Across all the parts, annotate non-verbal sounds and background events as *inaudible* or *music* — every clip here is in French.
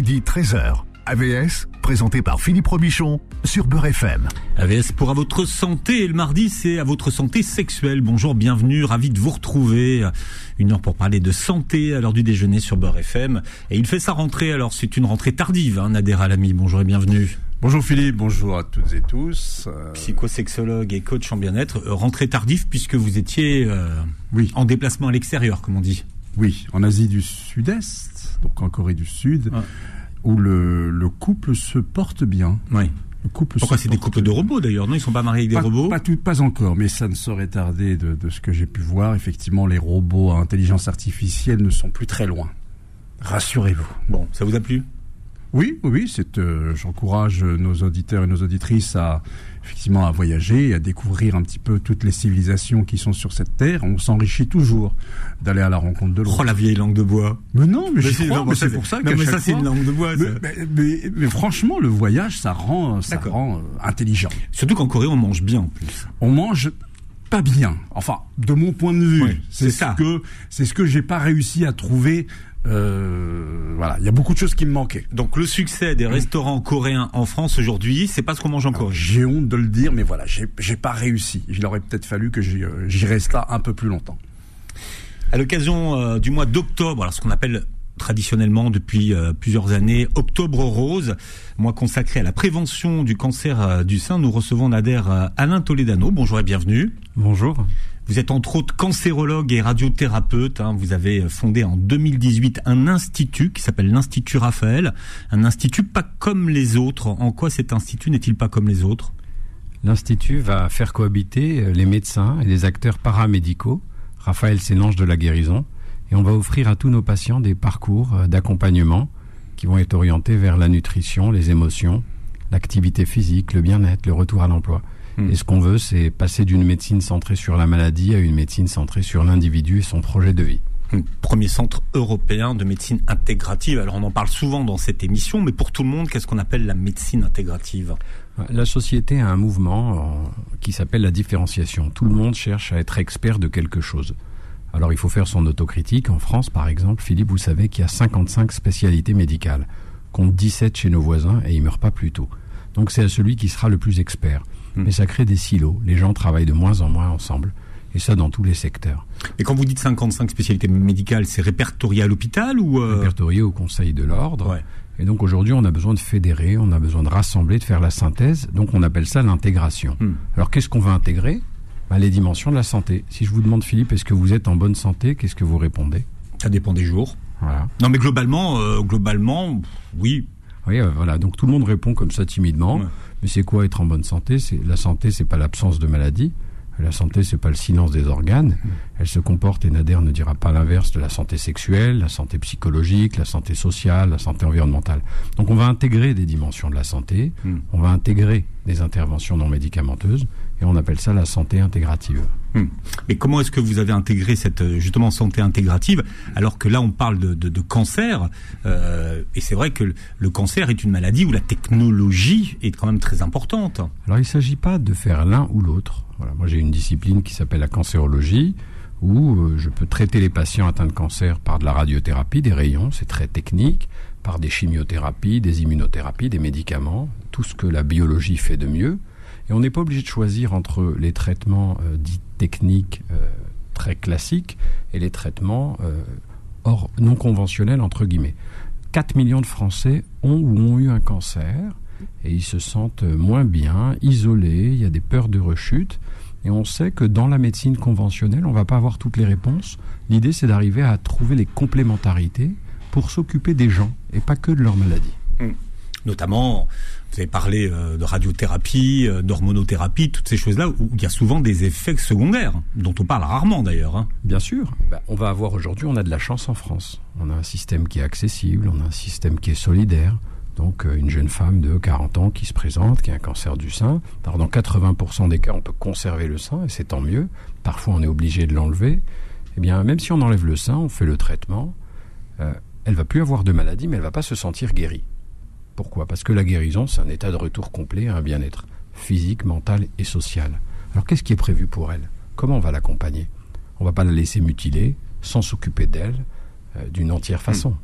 midi 13h. AVS, présenté par Philippe Robichon sur Beurre FM. AVS pour à votre santé et le mardi c'est à votre santé sexuelle. Bonjour, bienvenue, ravi de vous retrouver. Une heure pour parler de santé à l'heure du déjeuner sur Beurre FM. Et il fait sa rentrée, alors c'est une rentrée tardive, hein, Nader Alami. Bonjour et bienvenue. Bonjour Philippe, bonjour à toutes et tous. Euh, Psychosexologue et coach en bien-être. Euh, rentrée tardive puisque vous étiez euh, oui. en déplacement à l'extérieur, comme on dit. Oui, en Asie du Sud-Est, donc en Corée du Sud. Ah où le, le couple se porte bien. Oui. Le couple Pourquoi c'est des couples de robots d'ailleurs Non, ils sont pas mariés avec des robots. Pas tout, pas encore, mais ça ne saurait tarder de, de ce que j'ai pu voir. Effectivement, les robots à intelligence artificielle ne sont plus très loin. Rassurez-vous. Bon, ça vous a plu? Oui, oui, c'est. Euh, j'encourage nos auditeurs et nos auditrices à effectivement à voyager, à découvrir un petit peu toutes les civilisations qui sont sur cette terre. On s'enrichit toujours d'aller à la rencontre de l'autre. Oh la vieille langue de bois. Mais non, mais, c'est pour ça que. Mais ça c'est une langue de bois. Mais, franchement, le voyage, ça rend, ça rend euh, intelligent. Surtout qu'en Corée, on mange bien en plus. On mange pas bien. Enfin, de mon point de vue, c'est ce que c'est ce que j'ai pas réussi à trouver euh, voilà, il y a beaucoup de choses qui me manquaient. Donc le succès des restaurants coréens en France aujourd'hui, c'est pas ce qu'on mange en Corée. J'ai honte de le dire, mais voilà, j'ai pas réussi. Il aurait peut-être fallu que euh, j'y reste là un peu plus longtemps. À l'occasion euh, du mois d'octobre, alors ce qu'on appelle traditionnellement depuis plusieurs années Octobre Rose, mois consacré à la prévention du cancer du sein. Nous recevons Nader Alain Toledano. Bonjour et bienvenue. Bonjour. Vous êtes entre autres cancérologue et radiothérapeute. Hein. Vous avez fondé en 2018 un institut qui s'appelle l'Institut Raphaël. Un institut pas comme les autres. En quoi cet institut n'est-il pas comme les autres? L'institut va faire cohabiter euh, les médecins et les acteurs paramédicaux. Raphaël, c'est l'ange de la guérison. Et on va offrir à tous nos patients des parcours euh, d'accompagnement qui vont être orientés vers la nutrition, les émotions, l'activité physique, le bien-être, le retour à l'emploi. Et ce qu'on veut, c'est passer d'une médecine centrée sur la maladie à une médecine centrée sur l'individu et son projet de vie. Premier centre européen de médecine intégrative. Alors on en parle souvent dans cette émission, mais pour tout le monde, qu'est-ce qu'on appelle la médecine intégrative? La société a un mouvement euh, qui s'appelle la différenciation. Tout le monde cherche à être expert de quelque chose. Alors il faut faire son autocritique. En France, par exemple, Philippe, vous savez qu'il y a 55 spécialités médicales, compte 17 chez nos voisins et ils meurent pas plus tôt. Donc c'est à celui qui sera le plus expert. Hmm. mais ça crée des silos. Les gens travaillent de moins en moins ensemble. Et ça dans tous les secteurs. Mais quand vous dites 55 spécialités médicales, c'est répertorié à l'hôpital ou euh... Répertorié au Conseil de l'ordre. Et donc aujourd'hui, on a besoin de fédérer, on a besoin de rassembler, de faire la synthèse. Donc on appelle ça l'intégration. Hmm. Alors qu'est-ce qu'on va intégrer? Bah, Les dimensions de la santé. Si je vous demande, Philippe, est-ce que vous êtes en bonne santé Qu'est-ce que vous répondez? Ça dépend des jours. Voilà. Non, mais globalement, euh, globalement, oui. Oui, euh, voilà. Donc tout le monde répond comme ça timidement. Mais c'est quoi être en bonne santé? C'est la santé, c'est pas l'absence de maladie. La santé, c'est pas le silence des organes. Elle se comporte, et Nader ne dira pas l'inverse de la santé sexuelle, la santé psychologique, la santé sociale, la santé environnementale. Donc on va intégrer des dimensions de la santé, hmm. on va intégrer des interventions non médicamenteuses, et on appelle ça la santé intégrative. Hmm. Mais comment est-ce que vous avez intégré cette justement santé intégrative alors que là on parle de cancer euh, et c'est vrai que le, cancer est une maladie où la technologie est quand même très importante. Alors il ne s'agit pas de faire l'un ou l'autre. Voilà, moi j'ai une discipline qui s'appelle la cancérologie où euh, je peux traiter les patients atteints de cancer par de la radiothérapie, des rayons, c'est très technique, par des chimiothérapies, des immunothérapies, des médicaments, tout ce que la biologie fait de mieux. Et on n'est pas obligé de choisir entre les traitements euh, dits techniques euh, très classiques et les traitements euh, hors, non conventionnels, entre guillemets. 4 millions de Français ont ou ont eu un cancer et ils se sentent moins bien, isolés, il y a des peurs de rechute. Et on sait que dans la médecine conventionnelle, on ne va pas avoir toutes les réponses. L'idée, c'est d'arriver à trouver les complémentarités pour s'occuper des gens et pas que de leur maladie. Mmh. Notamment, vous avez parlé euh, de radiothérapie, euh, d'hormonothérapie, toutes ces choses-là où il y a souvent des effets secondaires, dont on parle rarement d'ailleurs. Hein. Bien sûr. Bah, on va avoir aujourd'hui, on a de la chance en France. On a un système qui est accessible, on a un système qui est solidaire. Donc euh, une jeune femme de 40 ans qui se présente, qui a un cancer du sein. Alors dans 80% des cas, on peut conserver le sein et c'est tant mieux. Parfois, on est obligé de l'enlever. Eh bien, même si on enlève le sein, on fait le traitement. Euh, elle va plus avoir de maladie, mais elle va pas se sentir guérie. Pourquoi? Parce que la guérison, c'est un état de retour complet à un bien-être physique, mental et social. Alors qu'est-ce qui est prévu pour elle? Comment on va l'accompagner? On va pas la laisser mutiler sans s'occuper d'elle euh, d'une entière façon.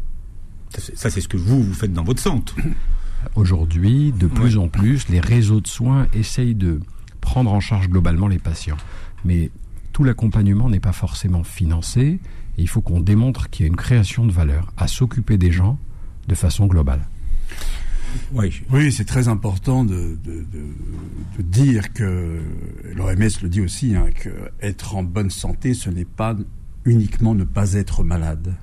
Ça, c'est ce que vous, vous faites dans votre centre. *coughs* Aujourd'hui, de plus en plus, les réseaux de soins essayent de prendre en charge globalement les patients. Mais tout l'accompagnement n'est pas forcément financé. Et il faut qu'on démontre qu'il y a une création de valeur à s'occuper des gens de façon globale. Oui, oui c'est très important de, de, de, dire que l'OMS le dit aussi, hein, que être en bonne santé, ce n'est pas uniquement ne pas être malade.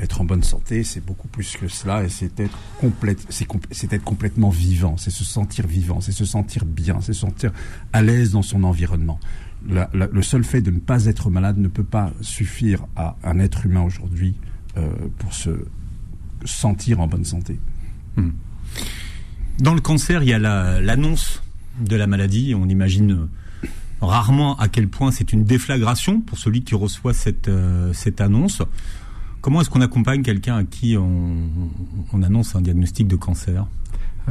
Être en bonne santé, c'est beaucoup plus que cela, et c'est être complète, c'est être complètement vivant, c'est se sentir vivant, c'est se sentir bien, c'est se sentir à l'aise dans son environnement. le seul fait de ne pas être malade ne peut pas suffire à un être humain aujourd'hui euh, pour se sentir en bonne santé. Hmm. Dans le cancer, il y a l'annonce de la maladie. On imagine rarement à quel point c'est une déflagration pour celui qui reçoit cette, euh, cette annonce. Comment est-ce qu'on accompagne quelqu'un à qui on, annonce un diagnostic de cancer?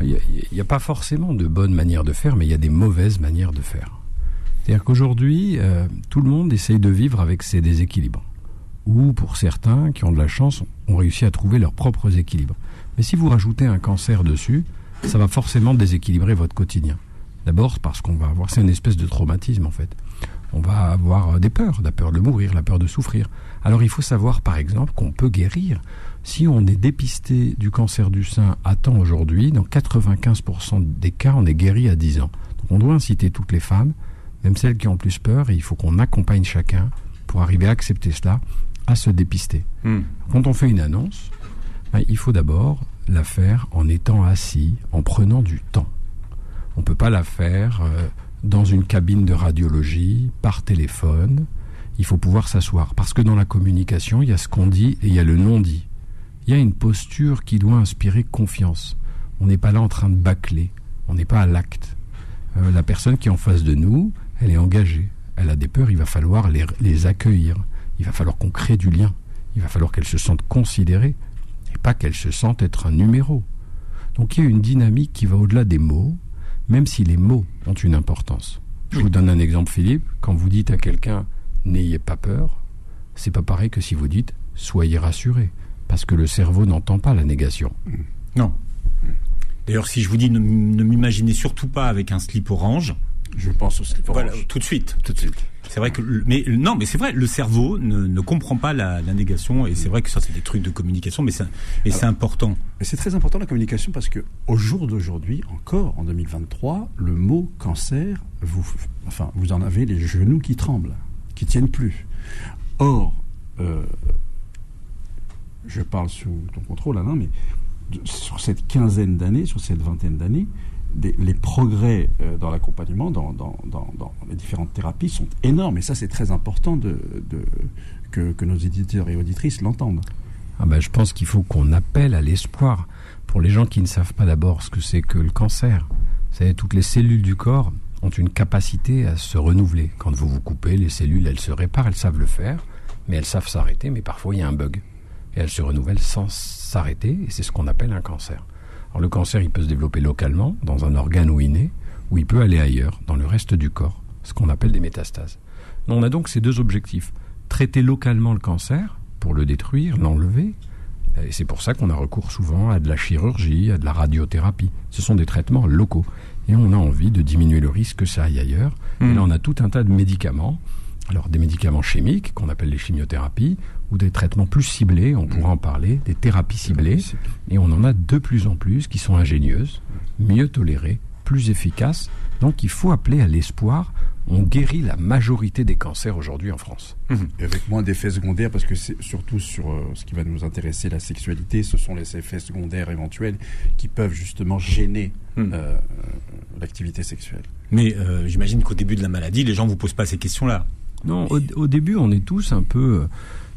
Il n'y a, pas forcément de bonne manière de faire, mais il y a des mauvaises manières de faire. C'est-à-dire qu'aujourd'hui, euh, tout le monde essaye de vivre avec ses déséquilibres. Ou pour certains qui ont de la chance, ont réussi à trouver leurs propres équilibres. Mais si vous rajoutez un cancer dessus, ça va forcément déséquilibrer votre quotidien. D'abord parce qu'on va avoir, c'est une espèce de traumatisme en fait. On va avoir des peurs, la peur de mourir, la peur de souffrir. Alors il faut savoir par exemple qu'on peut guérir. Si on est dépisté du cancer du sein à temps aujourd'hui, dans 95% des cas, on est guéri à 10 ans. Donc on doit inciter toutes les femmes, même celles qui ont plus peur, et il faut qu'on accompagne chacun pour arriver à accepter cela, à se dépister. Hmm. Quand on fait une annonce, ben, il faut d'abord la faire en étant assis, en prenant du temps. On ne peut pas la faire euh, dans une cabine de radiologie, par téléphone. Il faut pouvoir s'asseoir. Parce que dans la communication, il y a ce qu'on dit et il y a le non-dit. Il y a une posture qui doit inspirer confiance. On n'est pas là en train de bâcler. On n'est pas à l'acte. Euh, la personne qui est en face de nous, elle est engagée. Elle a des peurs, il va falloir les, les accueillir. Il va falloir qu'on crée du lien. Il va falloir qu'elle se sente considérée et pas qu'elle se sente être un numéro. Donc il y a une dynamique qui va au-delà des mots, même si les mots ont une importance. Je vous donne un exemple, Philippe. Quand vous dites à quelqu'un n'ayez pas peur, c'est pas pareil que si vous dites soyez rassuré, parce que le cerveau n'entend pas la négation. Non. D'ailleurs, si je vous dis ne, ne m'imaginez surtout pas avec un slip orange, je pense au slip orange. Voilà, tout de suite, tout de suite. C'est vrai que, mais non, mais c'est vrai, le cerveau ne, ne comprend pas la, la, négation, et c'est vrai que ça, c'est des trucs de communication, mais c'est, c'est important. C'est très important la communication parce que au jour d'aujourd'hui, encore en 2023, le mot cancer, vous, enfin, vous en avez les genoux qui tremblent, qui tiennent plus. Or, euh, je parle sous ton contrôle, Alain, mais sur cette quinzaine d'années, sur cette vingtaine d'années, les progrès euh, dans l'accompagnement, dans, les différentes thérapies sont énormes. Et ça, c'est très important que, nos éditeurs et auditrices l'entendent. Ah ben, je pense qu'il faut qu'on appelle à l'espoir pour les gens qui ne savent pas d'abord ce que c'est que le cancer. Vous savez, toutes les cellules du corps ont une capacité à se renouveler. Quand vous vous coupez, les cellules, elles se réparent, elles savent le faire, mais elles savent s'arrêter, mais parfois il y a un bug. Et elles se renouvellent sans s'arrêter, et c'est ce qu'on appelle un cancer. Alors le cancer, il peut se développer localement, dans un organe ou inné, ou il peut aller ailleurs, dans le reste du corps, ce qu'on appelle des métastases. On a donc ces deux objectifs. Traiter localement le cancer, pour le détruire, l'enlever, et c'est pour ça qu'on a recours souvent à de la chirurgie, à de la radiothérapie. Ce sont des traitements locaux. Et on a envie de diminuer le risque que ça aille ailleurs. Et hmm. là, on a tout un tas de médicaments. Alors, des médicaments chimiques, qu'on appelle les chimiothérapies, ou des traitements plus ciblés, on pourra en parler, des thérapies ciblées, et on en a de plus en plus qui sont ingénieuses, mieux tolérées, plus efficaces. Donc il faut appeler à l'espoir. On guérit la majorité des cancers aujourd'hui en France. Et avec moins d'effets secondaires, parce que c'est surtout sur euh, ce qui va nous intéresser, la sexualité, ce sont les effets secondaires éventuels qui peuvent justement gêner mmh. euh, l'activité sexuelle. Mais euh, j'imagine qu'au début de la maladie, les gens ne vous posent pas ces questions-là. Non, au, au, début, on est tous un peu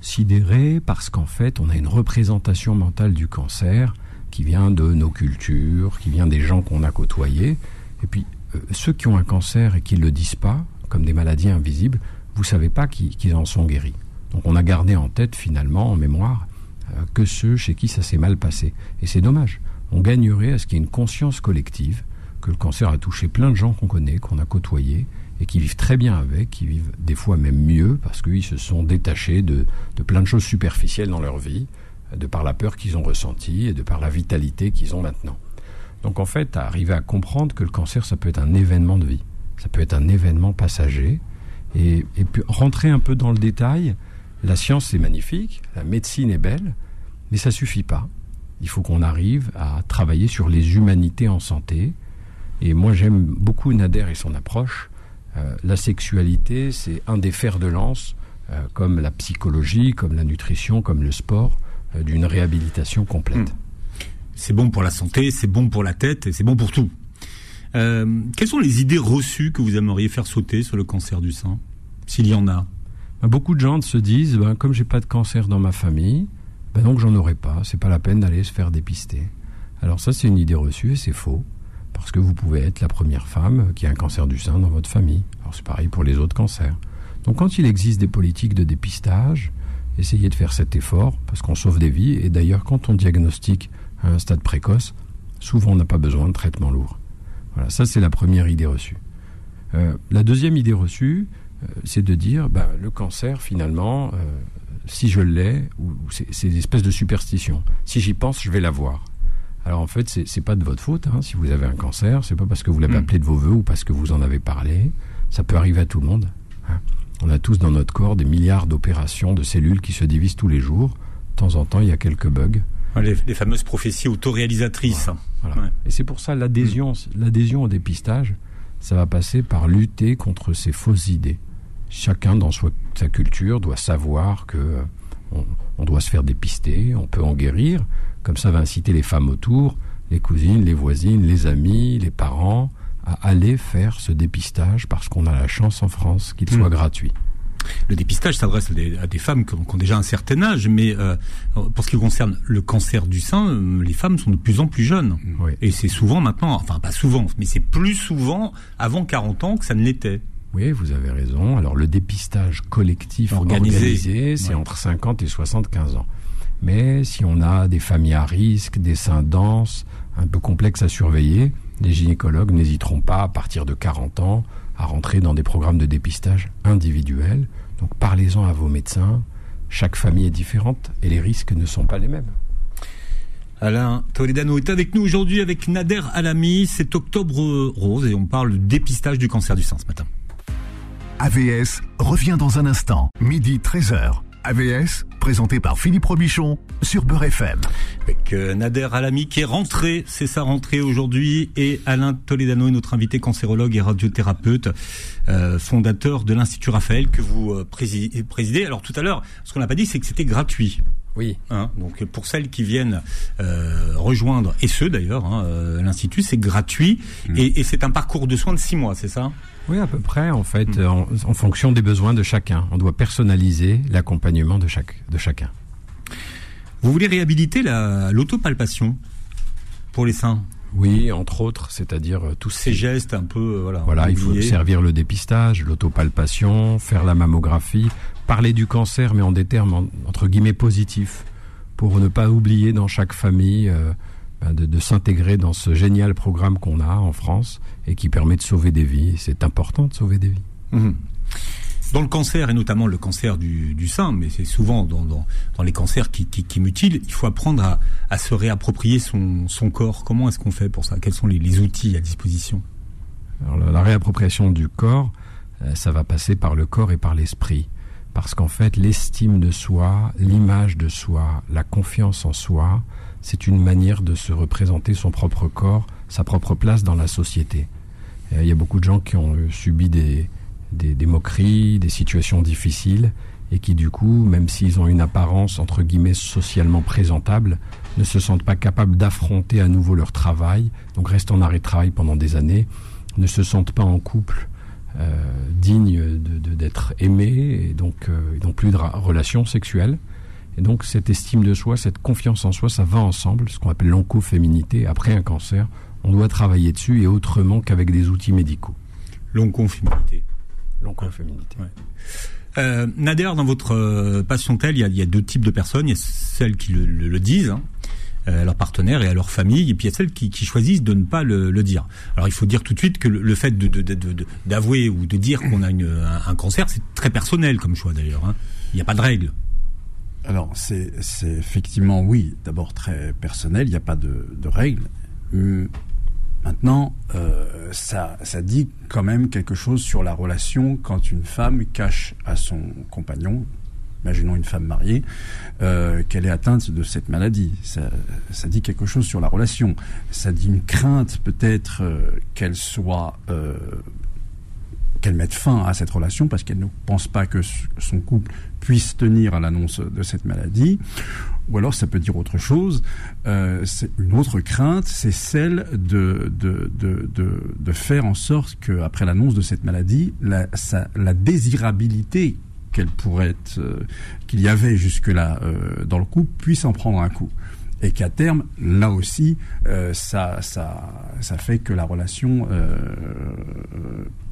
sidéré parce qu'en fait, on a une représentation mentale du cancer qui vient de nos cultures, qui vient des gens qu'on a côtoyés. Et puis, euh, ceux qui ont un cancer et qui ne le disent pas, comme des maladies invisibles, vous savez pas qu'ils en sont guéris. Donc on a gardé en tête finalement, en mémoire, euh, que ceux chez qui ça s'est mal passé. Et c'est dommage. On gagnerait à ce qu'il y ait une conscience collective que le cancer a touché plein de gens qu'on connaît, qu'on a côtoyés, et qui vivent très bien avec, qui vivent des fois même mieux parce qu'ils se sont détachés de, plein de choses superficielles dans leur vie de par la peur qu'ils ont ressentie et de par la vitalité qu'ils ont maintenant. Donc en fait, arriver à comprendre que le cancer, ça peut être un événement de vie, ça peut être un événement passager, et, et puis rentrer un peu dans le détail, la science est magnifique, la médecine est belle, mais ça suffit pas. Il faut qu'on arrive à travailler sur les humanités en santé. Et moi, j'aime beaucoup Nader et son approche. Euh, la sexualité, c'est un des fers de lance, euh, comme la psychologie, comme la nutrition, comme le sport, euh, d'une réhabilitation complète. Hmm. C'est bon pour la santé, c'est bon pour la tête et c'est bon pour tout. Quelles sont les idées reçues que vous aimeriez faire sauter sur le cancer du sein, s'il y en a? Ben, Beaucoup de gens se disent, ben, comme j'ai pas de cancer dans ma famille, ben donc j'en aurai pas. C'est pas la peine d'aller se faire dépister. Alors ça, c'est une idée reçue et c'est faux. Parce que vous pouvez être la première femme qui a un cancer du sein dans votre famille. Alors c'est pareil pour les autres cancers. Donc quand il existe des politiques de dépistage, essayez de faire cet effort parce qu'on sauve des vies. Et d'ailleurs, quand on diagnostique à un stade précoce, souvent on n'a pas besoin de traitement lourd. Voilà, ça c'est la première idée reçue. Euh, la deuxième idée reçue, euh, c'est de dire, ben, le cancer finalement, euh, si je l'ai, ou, c'est une espèce de superstition. Si j'y pense, je vais l'avoir. Alors en fait, c'est pas de votre faute. Hein, si vous avez un cancer, c'est pas parce que vous l'avez mm. appelé de vos voeux ou parce que vous en avez parlé. Ça peut arriver à tout le monde. Hein. On a tous dans notre corps des milliards d'opérations de cellules qui se divisent tous les jours. De temps en temps, il y a quelques bugs. Les, fameuses prophéties autoréalisatrices. Voilà. Et c'est pour ça l'adhésion, l'adhésion au dépistage, ça va passer par lutter contre ces fausses idées chacun dans sa culture doit savoir que euh, on, doit se faire dépister, on peut en guérir. Comme ça va inciter les femmes autour, les cousines, les voisines, les amis, les parents à aller faire ce dépistage parce qu'on a la chance en France qu'il soit hmm. gratuit. Le dépistage s'adresse à, des femmes qui ont, déjà un certain âge, mais euh, pour ce qui concerne le cancer du sein, euh, les femmes sont de plus en plus jeunes. Et c'est souvent maintenant, enfin pas souvent, mais c'est plus souvent avant 40 ans que ça ne l'était. Oui, vous avez raison. Alors le dépistage collectif organisé, c'est entre 50 et 75 ans. Mais si on a des familles à risque, des seins denses, un peu complexes à surveiller, les gynécologues n'hésiteront pas à partir de 40 ans à rentrer dans des programmes de dépistage individuels. Donc parlez-en à vos médecins. Chaque famille est différente et les risques ne sont pas les mêmes. Alain Toledano est avec nous aujourd'hui avec Nader Alami. C'est octobre rose et on parle de dépistage du cancer du sein ce matin. AVS revient dans un instant, midi 13h. AVS, présenté par Philippe Robichon sur Beurre FM. Avec euh, Nader Alami qui est rentré, c'est sa rentrée aujourd'hui, et Alain Toledano est notre invité cancérologue et radiothérapeute, euh, fondateur de l'Institut Raphaël que vous euh, présidez. Alors tout à l'heure, ce qu'on n'a pas dit, c'est que c'était gratuit. Oui. Hein, donc pour celles qui viennent euh, rejoindre, et ceux d'ailleurs, hein, euh, l'Institut, c'est gratuit, mm. et, et c'est un parcours de soins de six mois, c'est ça? Oui, à peu près, en fait, hmm. en, fonction des besoins de chacun. On doit personnaliser l'accompagnement de, chaque, de chacun. Vous voulez réhabiliter l'autopalpation pour les seins? Oui, entre autres, c'est-à-dire euh, tous ces gestes un peu euh, voilà. Voilà, il faut servir le dépistage, l'autopalpation, faire la mammographie, parler du cancer mais en des termes entre guillemets positifs pour ne pas oublier dans chaque famille euh, bah, de, s'intégrer dans ce génial programme qu'on a en France et qui permet de sauver des vies. C'est important de sauver des vies. Mhm. Dans le cancer, et notamment le cancer du, sein, mais c'est souvent dans, dans, les cancers qui, qui, mutilent, il faut apprendre à, à se réapproprier son, son corps. Comment est-ce qu'on fait pour ça? Quels sont les, outils à disposition? Alors, la, réappropriation du corps, euh, ça va passer par le corps et par l'esprit. Parce qu'en fait, l'estime de soi, l'image de soi, la confiance en soi, c'est une manière de se représenter son propre corps, sa propre place dans la société. Euh, il y a beaucoup de gens qui ont euh, subi des, des, moqueries, des situations difficiles, et qui du coup, même s'ils ont une apparence entre guillemets socialement présentable, ne se sentent pas capables d'affronter à nouveau leur travail, donc restent en arrêt de travail pendant des années, ne se sentent pas en couple digne d'être aimés, et donc ils n'ont plus de relations sexuelles. Et donc cette estime de soi, cette confiance en soi, ça va ensemble, ce qu'on appelle l'oncoféminité. Après un cancer, on doit travailler dessus et autrement qu'avec des outils médicaux. L'oncoféminité. L'oncoféminité. Ouais. Euh, Nader, dans votre euh, patientèle, il y, a, deux types de personnes. Il y a celles qui le, disent, hein, euh, à leurs partenaires et à leur famille, et puis il y a celles qui, choisissent de ne pas le, dire. Alors il faut dire tout de suite que le, fait d'avouer ou de dire qu'on a un, cancer, c'est très personnel comme choix d'ailleurs. Hein. Il n'y a pas de règle. Alors, c'est effectivement, oui, d'abord très personnel, il n'y a pas de, de règles. Hum, maintenant, euh, ça dit quand même quelque chose sur la relation quand une femme cache à son compagnon, imaginons une femme mariée, euh, qu'elle est atteinte de cette maladie. Ça, dit quelque chose sur la relation. Ça dit une crainte peut-être euh, qu'elle soit euh, qu'elle mette fin à cette relation parce qu'elle ne pense pas que son couple puisse tenir à l'annonce de cette maladie. Ou alors ça peut dire autre chose. Une autre crainte, c'est celle de, de, de, de, faire en sorte qu'après l'annonce de cette maladie, la, la désirabilité qu'elle pourrait euh, qu'il y avait jusque-là euh, dans le couple puisse en prendre un coup et qu'à terme, là aussi, euh, ça, ça, ça fait que la relation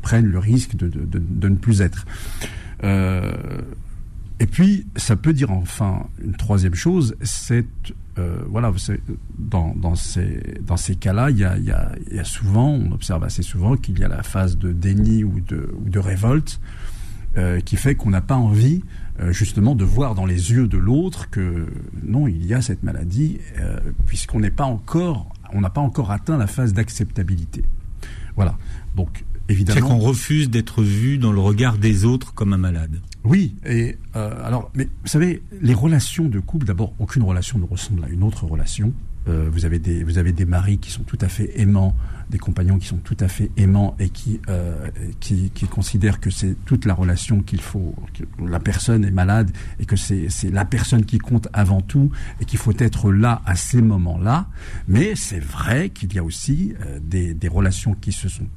prenne le risque de, de, ne plus être. Et puis, ça peut dire enfin une troisième chose, c'est voilà, dans, dans ces, dans ces cas-là, il y a, y a souvent, on observe assez souvent qu'il y a la phase de déni ou de, ou de révolte euh, qui fait qu'on n'a pas envie euh, justement de voir dans les yeux de l'autre que non, il y a cette maladie, euh, puisqu'on n'est pas encore, on n'a pas encore atteint la phase d'acceptabilité. Voilà. Donc évidemment. C'est qu'on refuse d'être vu dans le regard des autres comme un malade. Oui, et alors, mais vous savez, les relations de couple, d'abord, aucune relation ne ressemble à une autre relation. Euh, vous avez des vous avez des maris qui sont tout à fait aimants, des compagnons qui sont tout à fait aimants et qui euh, qui, considèrent que c'est toute la relation qu'il faut que la personne est malade et que c'est c'est la personne qui compte avant tout et qu'il faut être là à ces moments-là. Mais c'est vrai qu'il y a aussi euh, des des relations qui se sont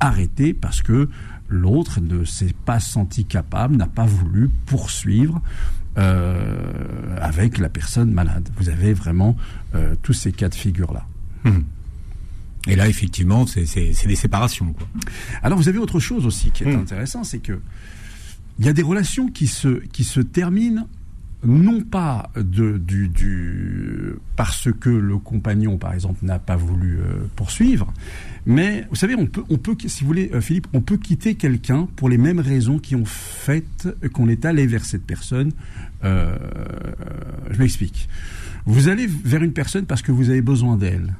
arrêtées parce que l'autre ne s'est pas senti capable, n'a pas voulu poursuivre euh, avec la personne malade. Vous avez vraiment euh, tous ces cas de figure-là. Hum. Et là, effectivement, c'est des séparations. Quoi. Alors, vous avez autre chose aussi qui est hum. intéressant, c'est que il y a des relations qui se, qui se terminent non pas de, du, du, parce que le compagnon, par exemple, n'a pas voulu euh, poursuivre, mais vous savez, on peut, on peut, si vous voulez, euh, Philippe, on peut quitter quelqu'un pour les mêmes raisons qui ont fait qu'on est allé vers cette personne. Euh, je m'explique. Vous allez vers une personne parce que vous avez besoin d'elle.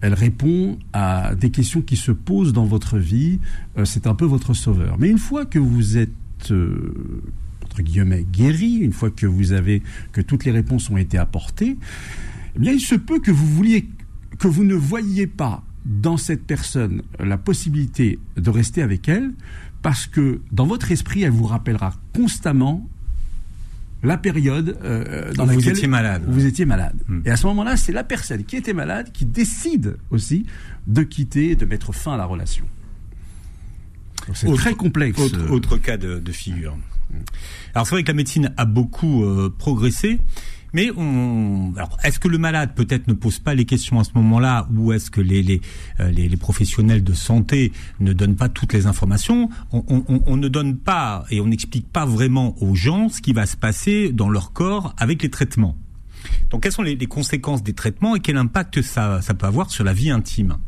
Elle répond à des questions qui se posent dans votre vie. C'est un peu votre sauveur. Mais une fois que vous êtes entre guillemets guéri, une fois que vous avez que toutes les réponses ont été apportées, eh bien il se peut que vous vouliez que vous ne voyiez pas dans cette personne la possibilité de rester avec elle parce que dans votre esprit elle vous rappellera constamment la période euh, dans Où laquelle vous étiez malade. Vous étiez malade. Hmm. Et à ce moment-là, c'est la personne qui était malade qui décide aussi de quitter, de mettre fin à la relation. C'est très complexe. Autre, autre cas de, de figure. Alors c'est vrai que la médecine a beaucoup euh, progressé, mais on, alors est-ce que le malade peut-être ne pose pas les questions à ce moment-là, ou est-ce que les les, euh, les professionnels de santé ne donnent pas toutes les informations? On, ne donne pas et on n'explique pas vraiment aux gens ce qui va se passer dans leur corps avec les traitements. Donc quelles sont les, conséquences des traitements et quel impact ça, ça peut avoir sur la vie intime?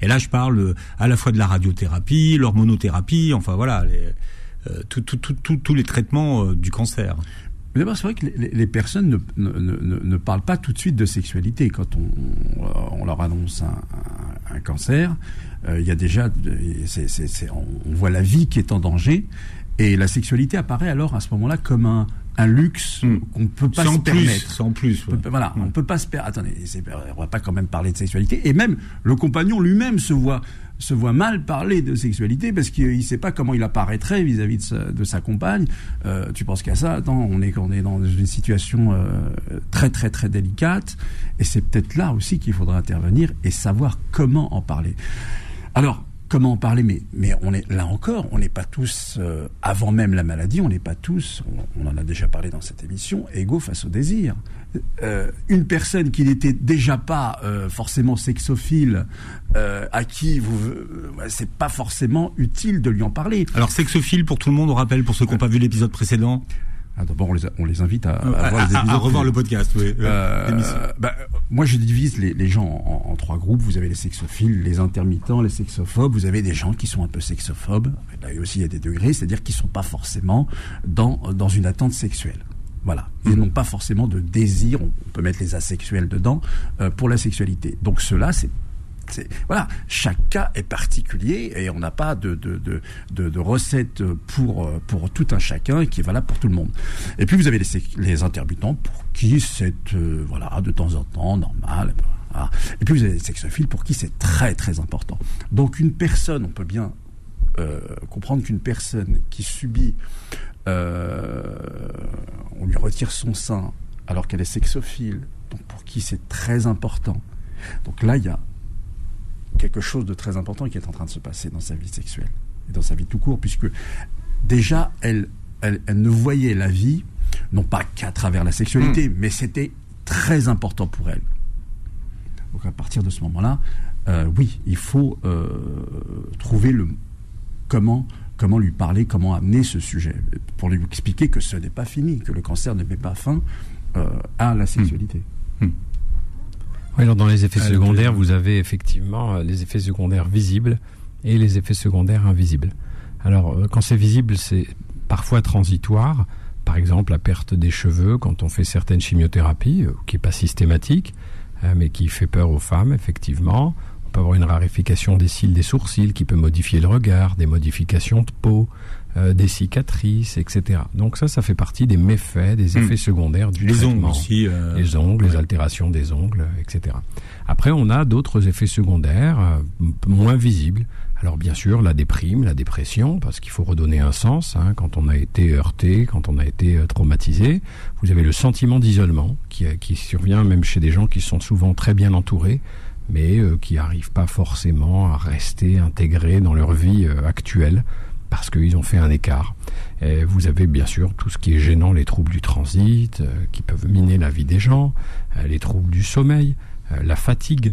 Et là je parle à la fois de la radiothérapie, l'hormonothérapie, enfin voilà, euh, tout- tout- tout- tous les traitements euh, du cancer. Mais D'abord, c'est vrai que les, les personnes ne, ne, ne, ne parlent pas tout de suite de sexualité. Quand on, on leur annonce un, un, un cancer, euh, il y a déjà, c'est, c'est, c'est, on, on voit la vie qui est en danger, et la sexualité apparaît alors à ce moment-là comme un, un luxe Mm. qu'on peut pas C'est se plus, permettre. en plus. On ouais. peut- Voilà, Mm. on peut pas se permettre. Attendez, on va pas quand même parler de sexualité. Et même le compagnon lui-même se voit se voit mal parler de sexualité parce qu'il sait pas comment il apparaîtrait vis-à-vis de sa, de sa compagne. Euh, tu penses qu'à ça Attends, on est on est dans une situation euh, très très très délicate et c'est peut-être là aussi qu'il faudra intervenir et savoir comment en parler. Alors comment en parler mais mais on est là encore on n'est pas tous euh, avant même la maladie on n'est pas tous on, en a déjà parlé dans cette émission égaux face au désir. Euh, une personne qui n'était déjà pas euh, forcément sexophile à qui vous c'est pas forcément utile de lui en parler. Alors sexophile pour tout le monde, on rappelle pour ceux qui n'ont pas vu l'épisode précédent, ah, d'abord on les, a- on les invite à, à à, voir les à- revoir le podcast. Oui, Euh, bah, moi, je divise les, les gens en, en trois groupes. Vous avez les sexophiles, les intermittents, les sexophobes. Vous avez des gens qui sont un peu sexophobes. Là aussi, il y a des degrés, c'est-à-dire qu'ils sont pas forcément dans dans une attente sexuelle. Voilà. Ils n'ont pas forcément de désir, on peut mettre les asexuels dedans, euh, pour la sexualité. Donc cela, c'est voilà, chaque cas est particulier et on n'a pas de, recette pour, pour tout un chacun qui est valable pour tout le monde. Et puis vous avez les, les intermittents pour qui c'est euh, voilà de temps en temps normal. Et puis vous avez les sexophiles pour qui c'est très très important. Donc une personne, on peut bien euh, comprendre qu'une personne qui subit, euh, on lui retire son sein alors qu'elle est sexophile, donc pour qui c'est très important. Donc là, il y a quelque chose de très important qui est en train de se passer dans sa vie sexuelle et dans sa vie tout court, puisque déjà, elle, elle, ne voyait la vie, non pas qu'à travers la sexualité, hmm. mais c'était très important pour elle. Donc à partir de ce moment-là, euh, oui, il faut trouver le, comment comment lui parler, comment amener ce sujet, pour lui expliquer que ce n'est pas fini, que le cancer ne met pas fin euh, à la sexualité. Hmm. Hmm. Oui, alors dans les effets euh, secondaires, vous avez effectivement euh, les effets secondaires visibles et les effets secondaires invisibles. Alors, quand c'est visible, c'est parfois transitoire. Par exemple, la perte des cheveux quand on fait certaines chimiothérapies, qui n'est pas systématique, mais qui fait peur aux femmes, effectivement peut avoir une raréfication des cils, des sourcils, qui peut modifier le regard, des modifications de peau, euh, des cicatrices, etc. Donc ça, ça fait partie des méfaits, des hmm. effets secondaires du les traitement. Ongles aussi, euh, Les ongles, les altérations des ongles, etc. Après, on a d'autres effets secondaires euh, moins visibles. Alors bien sûr, la déprime, la dépression, parce qu'il faut redonner un sens hein, quand on a été heurté, quand on a été traumatisé. Vous avez le sentiment d'isolement qui, qui survient même chez des gens qui sont souvent très bien entourés mais euh, qui n'arrivent pas forcément à rester intégrés dans leur vie euh, actuelle parce qu'ils ont fait un écart. Et vous avez bien sûr tout ce qui est gênant, les troubles du transit, euh, qui peuvent miner la vie des gens, les troubles du sommeil, la fatigue.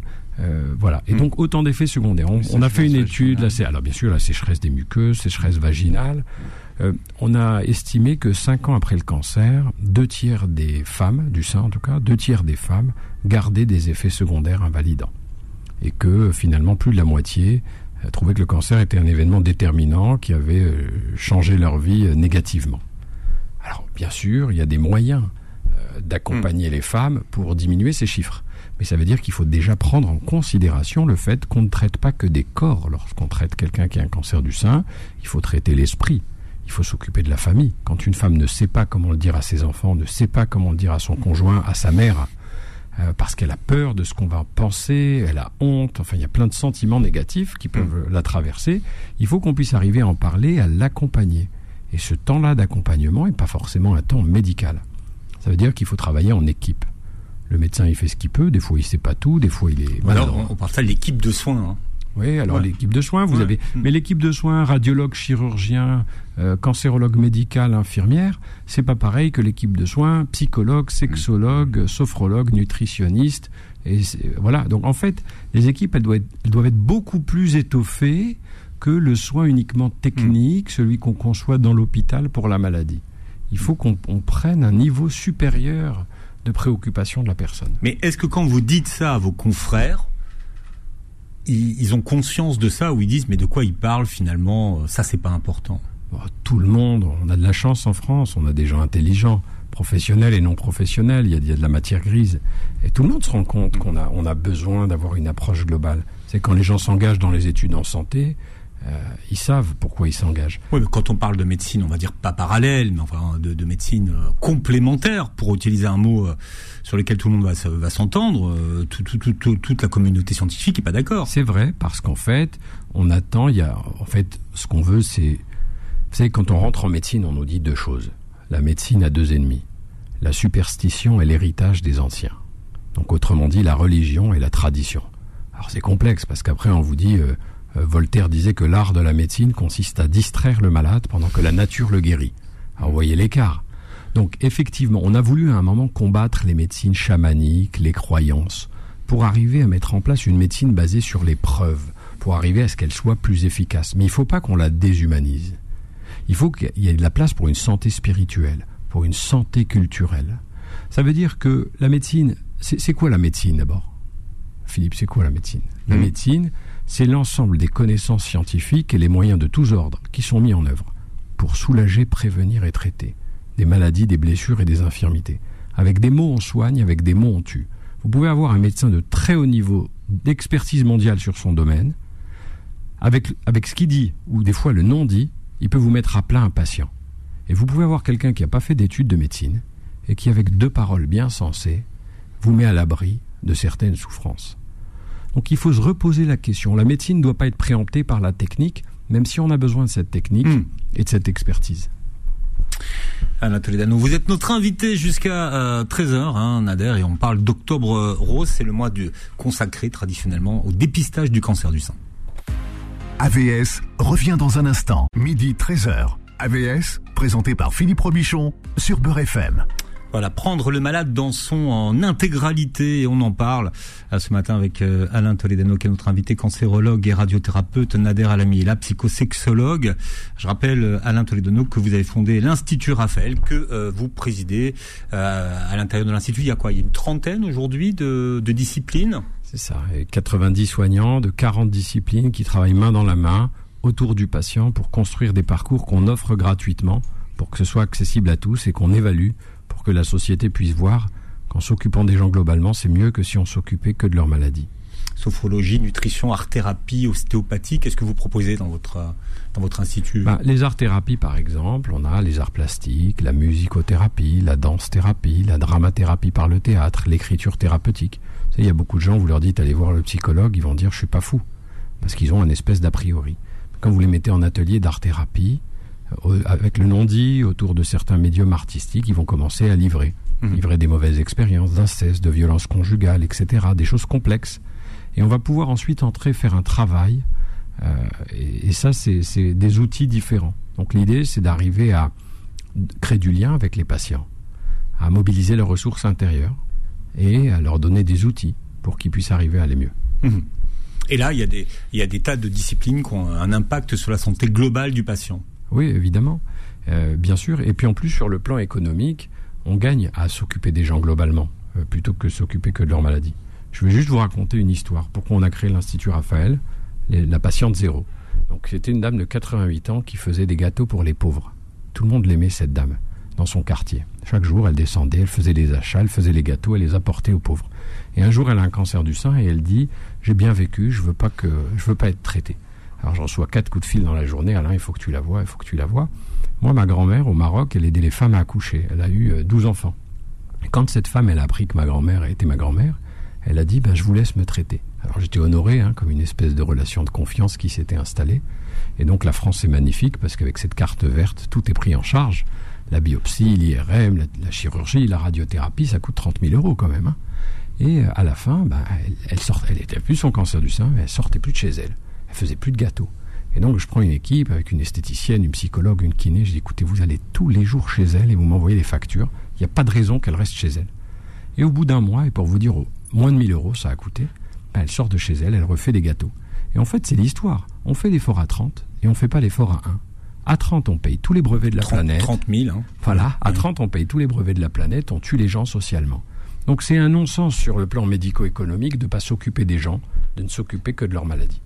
voilà. Et hmm. donc autant d'effets secondaires. On, a fait une étude, alors bien sûr la sécheresse des muqueuses, sécheresse vaginale. on a estimé que cinq ans après le cancer, deux tiers des femmes, du sein en tout cas, deux tiers des femmes gardaient des effets secondaires invalidants et que finalement plus de la moitié euh, trouvaient que le cancer était un événement déterminant qui avait euh, changé leur vie euh, négativement. Alors bien sûr, il y a des moyens d'accompagner hmm. les femmes pour diminuer ces chiffres. Mais ça veut dire qu'il faut déjà prendre en considération le fait qu'on ne traite pas que des corps lorsqu'on traite quelqu'un qui a un cancer du sein, il faut traiter l'esprit. Il faut s'occuper de la famille. Quand une femme ne sait pas comment le dire à ses enfants, ne sait pas comment le dire à son conjoint, à sa mère, euh, parce qu'elle a peur de ce qu'on va penser, elle a honte, enfin il y a plein de sentiments négatifs qui peuvent mm. la traverser. Il faut qu'on puisse arriver à en parler, à l'accompagner. Et ce temps-là d'accompagnement n'est pas forcément un temps médical. Ça veut dire qu'il faut travailler en équipe. Le médecin, il fait ce qu'il peut, des fois il sait pas tout, des fois il est... Alors, on parle ça l'équipe de soins. Hein. Oui, alors l'équipe de soins, vous avez. Mm. Mais l'équipe de soins, radiologue, chirurgien, euh, cancérologue médical, infirmière, c'est pas pareil que l'équipe de soins, psychologue, sexologue, mm. sophrologue, nutritionniste. Et voilà. Donc en fait, les équipes, elles doivent être, doivent être beaucoup plus étoffées que le soin uniquement technique, mm. celui qu'on conçoit dans l'hôpital pour la maladie. Il faut qu'on prenne un niveau supérieur de préoccupation de la personne. Mais est-ce que quand vous dites ça à vos confrères, ils, ont conscience de ça ou ils disent mais de quoi ils parlent finalement euh, Ça c'est pas important. Tout le monde, on a de la chance en France, on a des gens intelligents, professionnels et non professionnels. Il y a, il y a de la matière grise et tout le monde se rend compte qu'on a on a besoin d'avoir une approche globale. C'est quand les gens s'engagent dans les études en santé, euh, ils savent pourquoi ils s'engagent. Oui, mais quand on parle de médecine, on va dire pas parallèle, mais enfin de, médecine euh, complémentaire, pour utiliser un mot euh, sur lequel tout le monde va, s'entendre, toute la communauté scientifique n'est pas d'accord. C'est vrai, parce qu'en fait, on attend, il y a, en fait, ce qu'on veut, c'est, vous savez, quand on rentre en médecine, on nous dit deux choses. La médecine a deux ennemis. La superstition et l'héritage des anciens. Donc autrement dit, la religion et la tradition. Alors c'est complexe, parce qu'après on vous dit... Euh, Voltaire disait que l'art de la médecine consiste à distraire le malade pendant que la nature le guérit. Alors vous voyez l'écart. Donc effectivement, on a voulu à un moment combattre les médecines chamaniques, les croyances, pour arriver à mettre en place une médecine basée sur les preuves, pour arriver à ce qu'elle soit plus efficace. Mais il ne faut pas qu'on la déshumanise. Il faut qu'il y ait de la place pour une santé spirituelle, pour une santé culturelle. Ça veut dire que la médecine, c'est quoi la médecine d'abord? Philippe, c'est quoi la médecine? La mmh. médecine, c'est l'ensemble des connaissances scientifiques et les moyens de tous ordres qui sont mis en œuvre pour soulager, prévenir et traiter. des maladies, des blessures et des infirmités. Avec des mots, on soigne, avec des mots, on tue. Vous pouvez avoir un médecin de très haut niveau d'expertise mondiale sur son domaine. Avec, ce qu'il dit, ou des fois le non-dit, il peut vous mettre à plat un patient. Et vous pouvez avoir quelqu'un qui n'a pas fait d'études de médecine et qui, avec deux paroles bien sensées, vous met à l'abri de certaines souffrances. Donc il faut se reposer la question. La médecine ne doit pas être préemptée par la technique, même si on a besoin de cette technique Hmm. et de cette expertise. Alain Toledano, vous êtes notre invité jusqu'à 13h, hein, Nader, et on parle d'Octobre Rose, c'est le mois du, consacré traditionnellement au dépistage du cancer du sein. AVS revient dans un instant, midi 13h. AVS, présenté par Philippe Robichon sur Beurre FM. Voilà, prendre le malade dans son en intégralité, et on en parle ce matin avec euh, Alain Toledano, qui est notre invité cancérologue et radiothérapeute, Nader Alamiela, psychosexologue. Je rappelle, euh, Alain Toledano, que vous avez fondé l'Institut Raphaël, que euh, vous présidez euh, à l'intérieur de l'Institut. Il y a quoi? Il y a une trentaine aujourd'hui de, de disciplines? C'est ça. Et 90 soignants de 40 disciplines qui travaillent main dans la main autour du patient pour construire des parcours qu'on offre gratuitement pour que ce soit accessible à tous et qu'on évalue pour que la société puisse voir qu'en s'occupant des gens globalement, c'est mieux que si on s'occupait que de leur maladie. Sophrologie, nutrition, art-thérapie, ostéopathie. Qu'est-ce que vous proposez dans votre, dans votre institut? Ben, les arts-thérapies, par exemple, on a les arts plastiques, la musicothérapie, la danse-thérapie, la dramathérapie par le théâtre, l'écriture thérapeutique. Vous savez, il y a beaucoup de gens, vous leur dites allez voir le psychologue, ils vont dire je suis pas fou, parce qu'ils ont un espèce d'a priori. Quand vous les mettez en atelier d'art-thérapie, avec le non-dit, autour de certains médiums artistiques, ils vont commencer à livrer. Mhm. Livrer des mauvaises expériences d'inceste, de violence conjugale, etc. Des choses complexes. Et on va pouvoir ensuite entrer faire un travail euh, et, et ça, c'est des outils différents. Donc l'idée, c'est d'arriver à créer du lien avec les patients, à mobiliser leurs ressources intérieures et à leur donner des outils pour qu'ils puissent arriver à aller mieux. Mhm. Et là, il y, a des, il y a des tas de disciplines qui ont un impact sur la santé globale du patient. Oui, évidemment, Euh, bien sûr. Et puis en plus, sur le plan économique, on gagne à s'occuper des gens globalement, euh, plutôt que s'occuper que de leur maladie. Je vais juste vous raconter une histoire. Pourquoi on a créé l'Institut Raphaël? La patiente zéro. Donc c'était une dame de 88 ans qui faisait des gâteaux pour les pauvres. Tout le monde l'aimait, cette dame, dans son quartier. Chaque jour, elle descendait, elle faisait des achats, elle faisait les gâteaux, elle les apportait aux pauvres. Et un jour, elle a un cancer du sein et elle dit J'ai bien vécu, je veux veux pas être traitée. Alors je reçois quatre coups de fil dans la journée. Alain, il faut que tu la vois, il faut que tu la vois. Moi, ma grand-mère au Maroc, elle aidait les femmes à accoucher. Elle a eu euh, 12 enfants. Et quand cette femme, elle a appris que ma grand-mère était ma grand-mère, elle a dit ben, Je vous laisse me traiter. Alors j'étais honoré, hein, comme une espèce de relation de confiance qui s'était installée. Et donc la France est magnifique parce qu'avec cette carte verte, tout est pris en charge. La biopsie, l'IRM, la, chirurgie, la radiothérapie, ça coûte 30 000 euros quand même. hein. Et euh, à la fin, ben, elle, elle, sort, elle plus son cancer du sein, mais elle sortait plus de chez elle. Elle faisait plus de gâteaux. Et donc je prends une équipe avec une esthéticienne, une psychologue, une kiné. Je dis écoutez, vous allez tous les jours chez elle et vous m'envoyez les factures. Il n'y a pas de raison qu'elle reste chez elle. Et au bout d'un mois, et pour vous dire, moins de 1000 euros, ça a coûté, ben, elle sort de chez elle, elle refait des gâteaux. Et en fait, c'est l'histoire. On fait l'effort à 30 et on fait pas l'effort à 1. À 30, on paye tous les brevets de la 30, planète. 30 000. Hein. Voilà, à Ouais. 30, on paye tous les brevets de la planète, on tue les gens socialement. Donc c'est un non-sens sur le plan médico-économique de ne pas s'occuper des gens, de ne s'occuper que de leur maladie.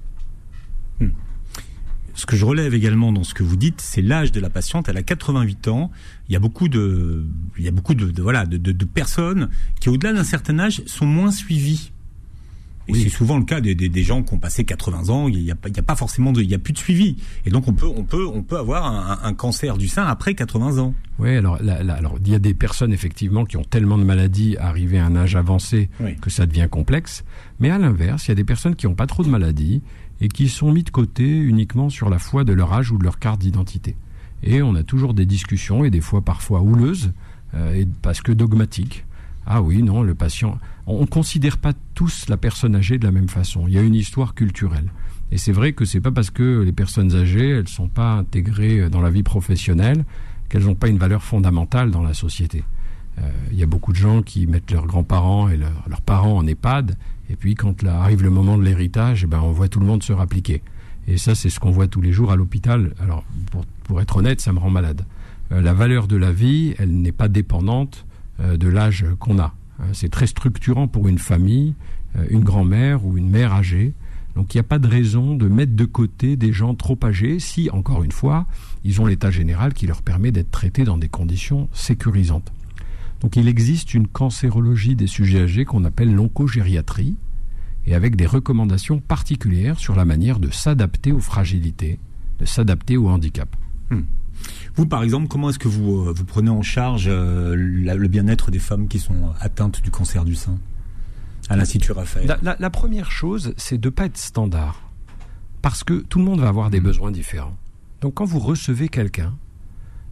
Ce que je relève également dans ce que vous dites, c'est l'âge de la patiente. Elle a 88 ans. Il y a beaucoup de, il y a beaucoup de, de- voilà, de, de- de personnes qui, au-delà d'un certain âge, sont moins suivies. Et Oui. c'est souvent le cas des, des, des gens qui ont passé 80 ans. Il n'y a, pas- a forcément de, il y a plus de suivi. Et donc on peut, on peut, on peut avoir un, un cancer du sein après 80 ans. Oui, alors, là- là- alors il y a des personnes effectivement qui ont tellement de maladies arrivées à un âge avancé Oui. que ça devient complexe. Mais à l'inverse, il y a des personnes qui n'ont pas trop de maladies et qui sont mis de côté uniquement sur la foi de leur âge ou de leur carte d'identité. Et on a toujours des discussions et des fois parfois houleuses euh, et parce que dogmatiques. Ah oui, non, le patient. On ne considère pas tous la personne âgée de la même façon. Il y a une histoire culturelle. Et c'est vrai que c'est pas parce que les personnes âgées, elles sont pas intégrées dans la vie professionnelle, qu'elles n'ont pas une valeur fondamentale dans la société. Euh, Il y a beaucoup de gens qui mettent leurs grands-parents et leurs, parents en EHPAD, et puis quand arrive le moment de l'héritage, eh ben, on voit tout le monde se rappliquer. Et ça, c'est ce qu'on voit tous les jours à l'hôpital. Alors, pour, être honnête, ça me rend malade. Euh, la valeur de la vie, elle n'est pas dépendante euh, de l'âge qu'on a. Hein, C'est très structurant pour une famille, une grand-mère ou une mère âgée. Donc il n'y a pas de raison de mettre de côté des gens trop âgés si, encore une fois, ils ont l'état général qui leur permet d'être traités dans des conditions sécurisantes. Donc il existe une cancérologie des sujets âgés qu'on appelle l'oncogériatrie, et avec des recommandations particulières sur la manière de s'adapter aux fragilités, de s'adapter au handicap. Hmm. Vous, par exemple, comment est-ce que vous, euh, vous prenez en charge euh, le bien-être des femmes qui sont atteintes du cancer du sein à l'Institut Raphaël? La, première chose, c'est de ne pas être standard. Parce que tout le monde va avoir des besoins différents. Donc quand vous recevez quelqu'un,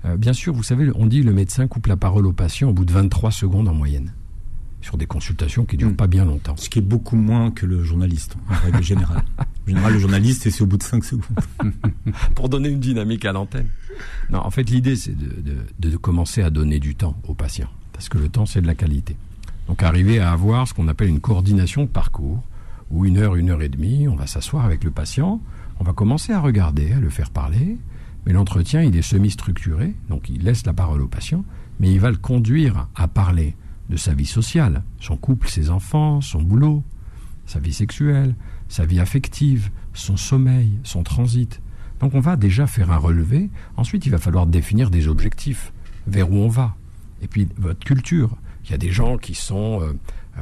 euh, bien sûr, vous savez, on dit le médecin coupe la parole au patient au bout de 23 secondes en moyenne sur des consultations qui durent hmm. pas bien longtemps. Ce qui est beaucoup moins que le journaliste, en règle *laughs* générale. en général, le journaliste, c'est au bout de 5 secondes. *laughs* Pour donner une dynamique à l'antenne. Non, en fait, l'idée, c'est de, commencer à donner du temps aux patients. Parce que le temps, c'est de la qualité. Donc, arriver à avoir ce qu'on appelle une coordination de parcours, où une heure, une heure et demie, on va s'asseoir avec le patient, on va commencer à regarder, à le faire parler, mais l'entretien, il est semi-structuré, donc il laisse la parole au patient, mais il va le conduire à parler de sa vie sociale, son couple, ses enfants, son boulot, sa vie sexuelle, sa vie affective, son sommeil, son transit. Donc on va déjà faire un relevé, ensuite il va falloir définir des objectifs, vers où on va. Et puis votre culture. Il y a des gens qui sont euh,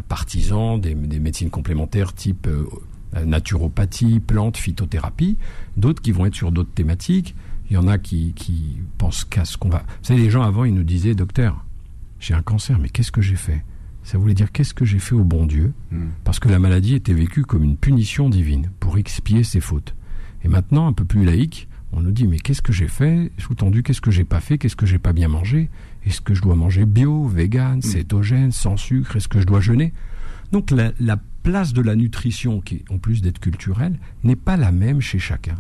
partisans des, médecines complémentaires type euh, naturopathie, plantes, phytothérapie, d'autres qui vont être sur d'autres thématiques. Il y en a qui, qui pensent qu'à ce qu'on va... Vous savez, les gens avant, ils nous disaient, docteur, j'ai un cancer, mais qu'est-ce que j'ai fait? Ça voulait dire qu'est-ce que j'ai fait au bon Dieu? Hmm. Parce que la maladie était vécue comme une punition divine pour expier ses fautes. Et maintenant, un peu plus laïque, on nous dit mais qu'est-ce que j'ai fait? Sous-tendu, qu'est-ce que j'ai pas fait? Qu'est-ce que j'ai pas bien mangé? Est-ce que je dois manger bio, vegan, hmm. cétogène, sans sucre? Est-ce que je dois jeûner? Donc la, la place de la nutrition, qui en plus d'être culturelle, n'est pas la même chez chacun.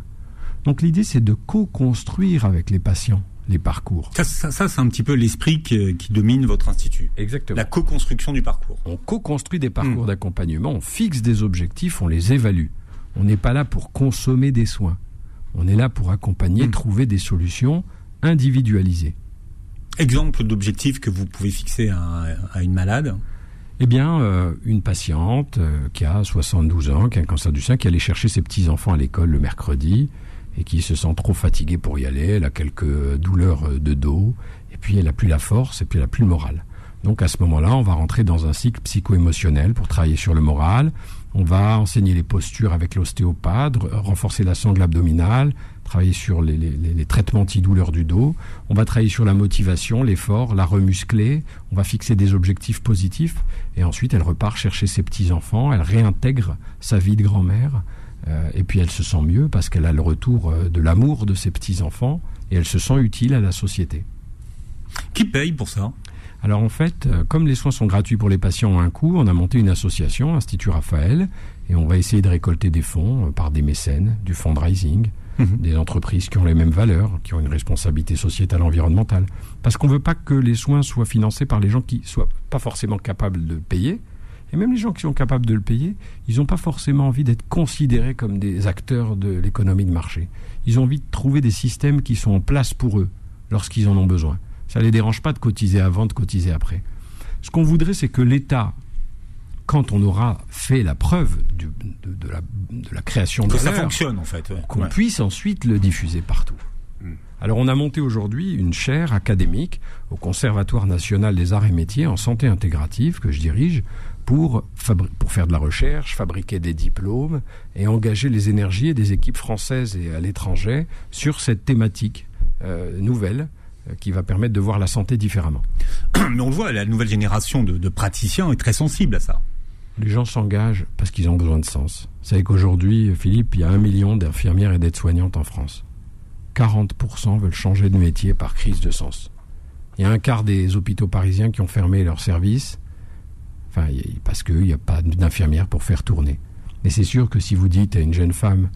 Donc l'idée c'est de co-construire avec les patients les parcours. Ça, c'est un petit peu l'esprit qui, domine votre institut. Exactement. La co-construction du parcours. On co-construit des parcours hmm. d'accompagnement, on fixe des objectifs, on les évalue. On n'est pas là pour consommer des soins. On est là pour accompagner, hmm. trouver des solutions individualisées. Exemple d'objectif que vous pouvez fixer à, une malade eh bien, euh, une patiente euh, qui a 72 ans, qui a un cancer du sein, qui allait chercher ses petits-enfants à l'école le mercredi, et qui se sent trop fatiguée pour y aller, elle a quelques douleurs de dos, et puis elle a plus la force, et puis elle a plus le moral. Donc à ce moment-là, on va rentrer dans un cycle psycho-émotionnel pour travailler sur le moral. On va enseigner les postures avec l'ostéopathe, renforcer la sangle abdominale, travailler sur les, les traitements antidouleurs du dos. On va travailler sur la motivation, l'effort, la remuscler. On va fixer des objectifs positifs. Et ensuite, elle repart chercher ses petits-enfants. Elle réintègre sa vie de grand-mère. Euh, et puis elle se sent mieux parce qu'elle a le retour euh, de l'amour de ses petits-enfants et elle se sent utile à la société. Qui paye pour ça? Alors en fait, euh, comme les soins sont gratuits pour les patients à un coût, on a monté une association, Institut Raphaël, et on va essayer de récolter des fonds par des mécènes, du fundraising, mhm. des entreprises qui ont les mêmes valeurs, qui ont une responsabilité sociétale environnementale. Parce qu'on ne veut pas que les soins soient financés par les gens qui soient pas forcément capables de payer, et même les gens qui sont capables de le payer, ils n'ont pas forcément envie d'être considérés comme des acteurs de l'économie de marché. Ils ont envie de trouver des systèmes qui sont en place pour eux lorsqu'ils en ont besoin. Ça ne les dérange pas de cotiser avant, de cotiser après. Ce qu'on voudrait, c'est que l'État, quand on aura fait la preuve de, la, création de que ça fonctionne en fait, qu'on puisse ensuite le diffuser partout. Hmm. Alors on a monté aujourd'hui une chaire académique au Conservatoire national des arts et métiers en santé intégrative que je dirige pour, pour faire de la recherche, fabriquer des diplômes et engager les énergies des équipes françaises et à l'étranger sur cette thématique euh, nouvelle euh, qui va permettre de voir la santé différemment. *coughs* Mais on le voit, la nouvelle génération de, praticiens est très sensible à ça. Les gens s'engagent parce qu'ils ont besoin de sens. Vous savez qu'aujourd'hui, Philippe, il y a un million d'infirmières et d'aides-soignantes en France. 40% veulent changer de métier par crise de sens. Il y a un quart des hôpitaux parisiens qui ont fermé leurs services Enfin, parce qu'il n'y a pas d'infirmière pour faire tourner. Mais c'est sûr que si vous dites à une jeune femme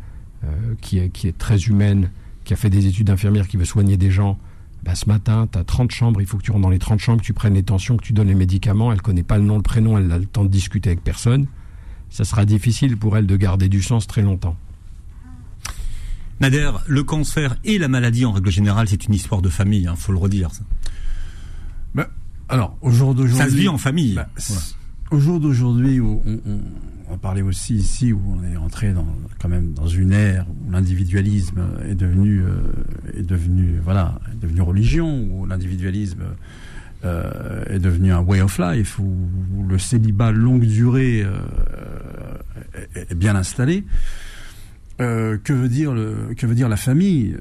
euh, qui, est, qui est très humaine, qui a fait des études d'infirmière, qui veut soigner des gens, bah, ce matin, tu as 30 chambres, il faut que tu rentres dans les 30 chambres, que tu prennes les tensions, que tu donnes les médicaments, elle connaît pas le nom, le prénom, elle a le temps de discuter avec personne. Ça sera difficile pour elle de garder du sens très longtemps. Nader, le cancer et la maladie en règle générale, c'est une histoire de famille, il hein, faut le redire. Ça. Ben, alors, au jour d'aujourd'hui. Ça se vit en famille. Ben, au jour d'aujourd'hui, on, on, on parlé aussi ici où on est entré dans, quand même dans une ère où l'individualisme est devenu, euh, est devenu, voilà, est devenu religion, où l'individualisme euh, est devenu un way of life, où, le célibat longue durée euh, est, bien installé. Que veut dire le, que veut dire la famille?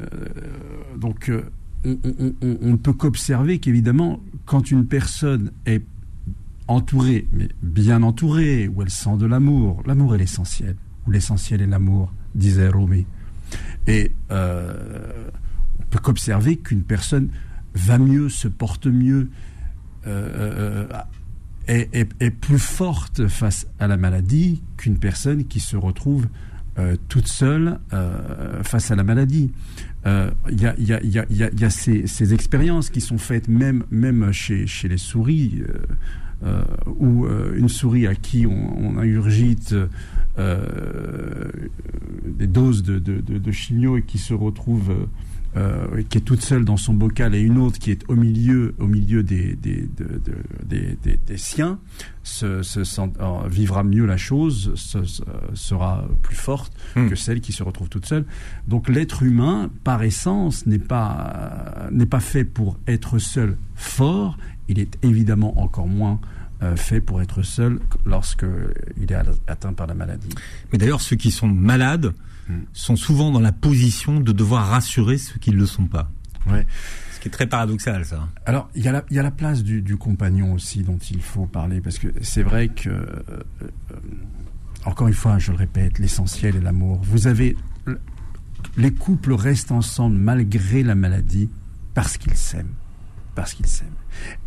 Donc, on, on, on, on ne peut qu'observer qu'évidemment, quand une personne est entourée, mais bien entourée, où elle sent de l'amour. L'amour est l'essentiel, ou l'essentiel est l'amour, disait Rumi. Et euh, on peut qu'observer qu'une personne va mieux, se porte mieux, euh, est, est, est, plus forte face à la maladie qu'une personne qui se retrouve euh, toute seule euh, face à la maladie. Il y a, ces, ces, expériences qui sont faites même, même chez les souris. Euh, ou euh, une souris à qui on, on ingurgite euh, des doses de, de, de, de, chimio et qui se retrouve euh, qui est toute seule dans son bocal et une autre qui est au milieu, au milieu des, des, de, des, des, des, siens, se, se sent, vivra mieux la chose, se, sera plus forte mmh. que celle qui se retrouve toute seule. Donc l'être humain, par essence, n'est pas, n'est pas fait pour être seul fort il est évidemment encore moins euh, fait pour être seul lorsqu'il est atteint par la maladie. Mais d'ailleurs, ceux qui sont malades mmh. sont souvent dans la position de devoir rassurer ceux qui ne le sont pas. Ouais. Ce qui est très paradoxal, ça. Alors, il y a la, il y a la place du, du, compagnon aussi dont il faut parler, parce que c'est vrai que, euh, euh, encore une fois, je le répète, l'essentiel est l'amour. Vous avez... Les couples restent ensemble malgré la maladie parce qu'ils s'aiment. Parce qu'ils s'aiment.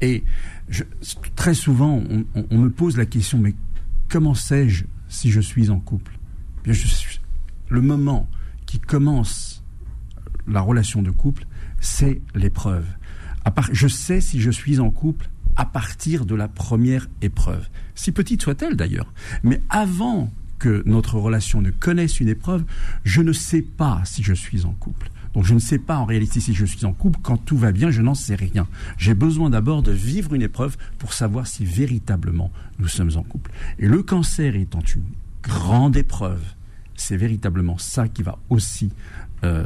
Et très souvent, on, me pose la question, mais comment sais-je si je suis en couple? Bien, je, Le moment qui commence la relation de couple, c'est l'épreuve. Je sais si je suis en couple à partir de la première épreuve, si petite soit-elle d'ailleurs. Mais avant que notre relation ne connaisse une épreuve, je ne sais pas si je suis en couple. Donc je ne sais pas en réalité si je suis en couple. Quand tout va bien, je n'en sais rien. J'ai besoin d'abord de vivre une épreuve pour savoir si véritablement nous sommes en couple. Et le cancer étant une grande épreuve, c'est véritablement ça qui va aussi euh,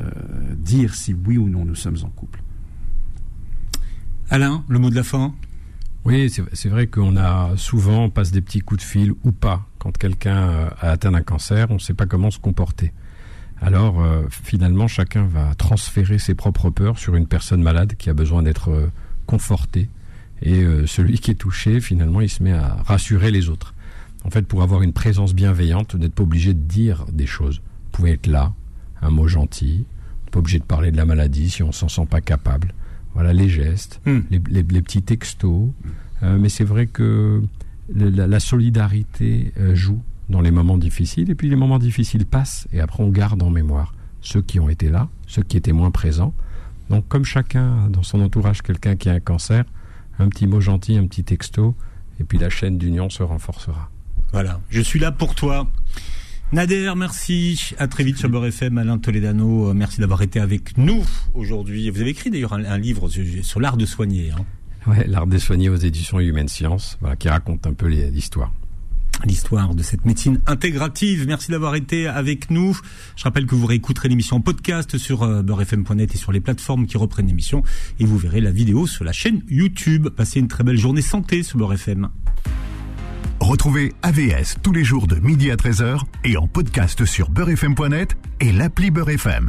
dire si oui ou non nous sommes en couple. Alain, le mot de la fin? Oui, c'est vrai qu'on a souvent, on passe des petits coups de fil ou pas. Quand quelqu'un a atteint d'un cancer, on ne sait pas comment se comporter. Alors euh, finalement, chacun va transférer ses propres peurs sur une personne malade qui a besoin d'être euh, confortée. Et euh, celui qui est touché, finalement, il se met à rassurer les autres. En fait, pour avoir une présence bienveillante, vous n'êtes pas obligé de dire des choses. Vous pouvez être là, un mot gentil, pas obligé de parler de la maladie si on s'en sent pas capable. Voilà les gestes, mm. les, les, les, petits textos. Mais c'est vrai que la, la solidarité joue dans les moments difficiles, et puis les moments difficiles passent, et après on garde en mémoire ceux qui ont été là, ceux qui étaient moins présents. Donc comme chacun a dans son entourage quelqu'un qui a un cancer, un petit mot gentil, un petit texto, et puis la chaîne d'union se renforcera. Voilà, je suis là pour toi. Nader, merci. À très vite sur Beurre FM. Alain Toledano, merci d'avoir été avec nous aujourd'hui. Vous avez écrit d'ailleurs un, un, livre sur l'art de soigner. Hein. Ouais, l'art de soigner aux éditions Humaine Science, voilà, qui raconte un peu l'histoire l'histoire de cette médecine intégrative. Merci d'avoir été avec nous. Je rappelle que vous réécouterez l'émission en podcast sur euh, beurrefm.net et sur les plateformes qui reprennent l'émission et vous verrez la vidéo sur la chaîne YouTube. Passez une très belle journée santé sur Beurre FM. Retrouvez AVS tous les jours de midi à 13h et en podcast sur beurrefm.net et l'appli Beurre FM.